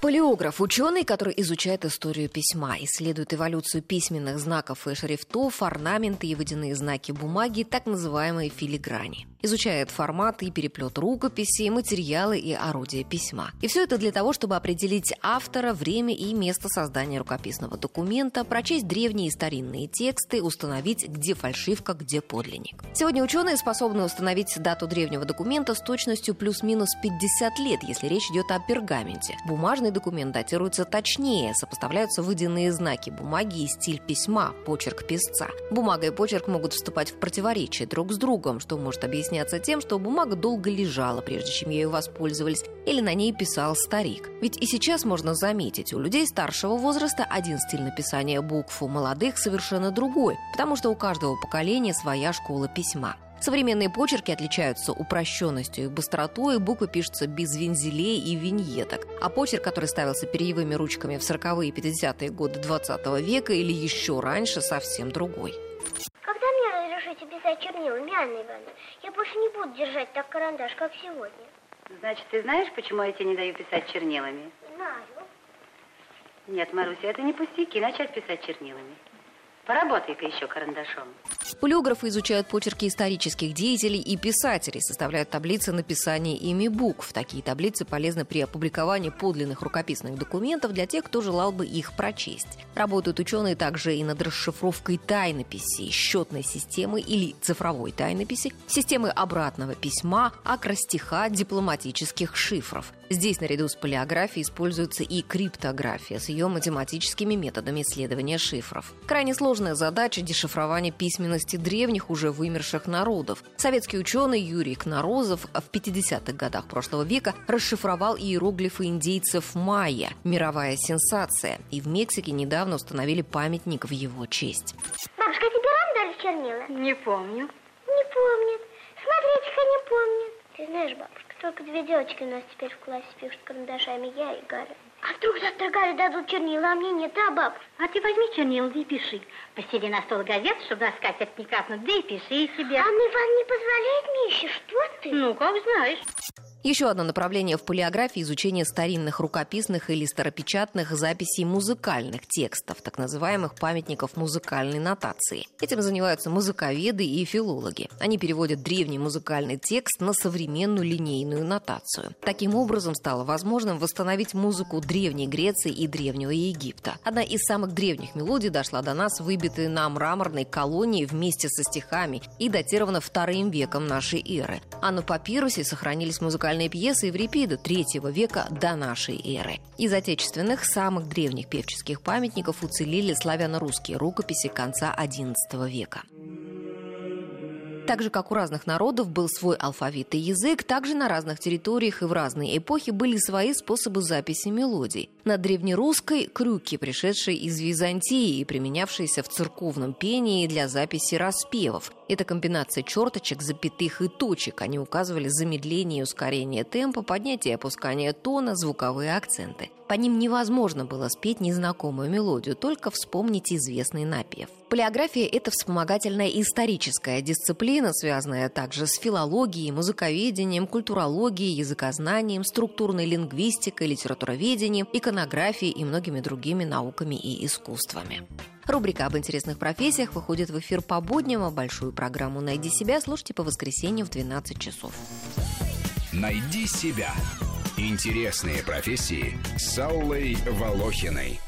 Полиограф – ученый, который изучает историю письма, исследует эволюцию письменных знаков и шрифтов, орнаменты и водяные знаки бумаги, так называемые филиграни. Изучает формат и переплет рукописи, материалы и орудия письма. И все это для того, чтобы определить автора, время и место создания рукописного документа, прочесть древние и старинные тексты, установить, где фальшивка, где подлинник. Сегодня ученые способны установить дату древнего документа с точностью плюс-минус 50 лет, если речь идет о пергаменте. Бумажный Официальный документ датируется точнее, сопоставляются водяные знаки бумаги и стиль письма, почерк писца. Бумага и почерк могут вступать в противоречие друг с другом, что может объясняться тем, что бумага долго лежала, прежде чем ею воспользовались, или на ней писал старик. Ведь и сейчас можно заметить, у людей старшего возраста один стиль написания букв, у молодых совершенно другой, потому что у каждого поколения своя школа письма. Современные почерки отличаются упрощенностью и быстротой, буквы пишутся без вензелей и виньеток. А почерк, который ставился перьевыми ручками в 40-е и 50-е годы 20 века или еще раньше, совсем другой. Когда мне разрешите писать чернилами, Анна Ивановна, я больше не буду держать так карандаш, как сегодня. Значит, ты знаешь, почему я тебе не даю писать чернилами? Знаю. Нет, Маруся, это не пустяки начать писать чернилами. Поработай-ка еще карандашом. Полиографы изучают почерки исторических деятелей и писателей, составляют таблицы написания ими букв. Такие таблицы полезны при опубликовании подлинных рукописных документов для тех, кто желал бы их прочесть. Работают ученые также и над расшифровкой тайнописи, счетной системы или цифровой тайнописи, системы обратного письма, акростиха, дипломатических шифров. Здесь наряду с полиографией используется и криптография с ее математическими методами исследования шифров. Крайне сложная задача дешифрования письменности древних уже вымерших народов. Советский ученый Юрий Кнорозов в 50-х годах прошлого века расшифровал иероглифы индейцев майя. Мировая сенсация. И в Мексике недавно установили памятник в его честь. Бабушка, тебе рано дали чернила? Не помню. Не помнит. Смотрите-ка, не помнит. Ты знаешь, бабушка, только две девочки у нас теперь в классе пишут карандашами, я и Галя. А вдруг завтра Галя дадут чернила, а мне нет, а, баб? А ты возьми чернила и пиши. Постели на стол газет, чтобы на скатерть не капнуть, да и пиши себе. Анна Ивановна не позволяет мне еще, что ты? Ну, как знаешь. Еще одно направление в полиографии – изучение старинных рукописных или старопечатных записей музыкальных текстов, так называемых памятников музыкальной нотации. Этим занимаются музыковеды и филологи. Они переводят древний музыкальный текст на современную линейную нотацию. Таким образом стало возможным восстановить музыку Древней Греции и Древнего Египта. Одна из самых древних мелодий дошла до нас, выбитая на мраморной колонии вместе со стихами и датирована вторым веком нашей эры. А на папирусе сохранились музыкальные музыкальные пьесы Еврипида третьего века до нашей эры. Из отечественных самых древних певческих памятников уцелели славяно-русские рукописи конца XI века. Так же, как у разных народов был свой алфавит и язык, также на разных территориях и в разные эпохи были свои способы записи мелодий. На древнерусской – крюки, пришедшие из Византии и применявшиеся в церковном пении для записи распевов. Это комбинация черточек, запятых и точек. Они указывали замедление и ускорение темпа, поднятие и опускание тона, звуковые акценты. По ним невозможно было спеть незнакомую мелодию, только вспомнить известный напев. Полиография – это вспомогательная историческая дисциплина, связанная также с филологией, музыковедением, культурологией, языкознанием, структурной лингвистикой, литературоведением, иконографией и многими другими науками и искусствами. Рубрика об интересных профессиях выходит в эфир по будням, а большую программу «Найди себя» слушайте по воскресеньям в 12 часов. «Найди себя» – интересные профессии с Аллой Волохиной.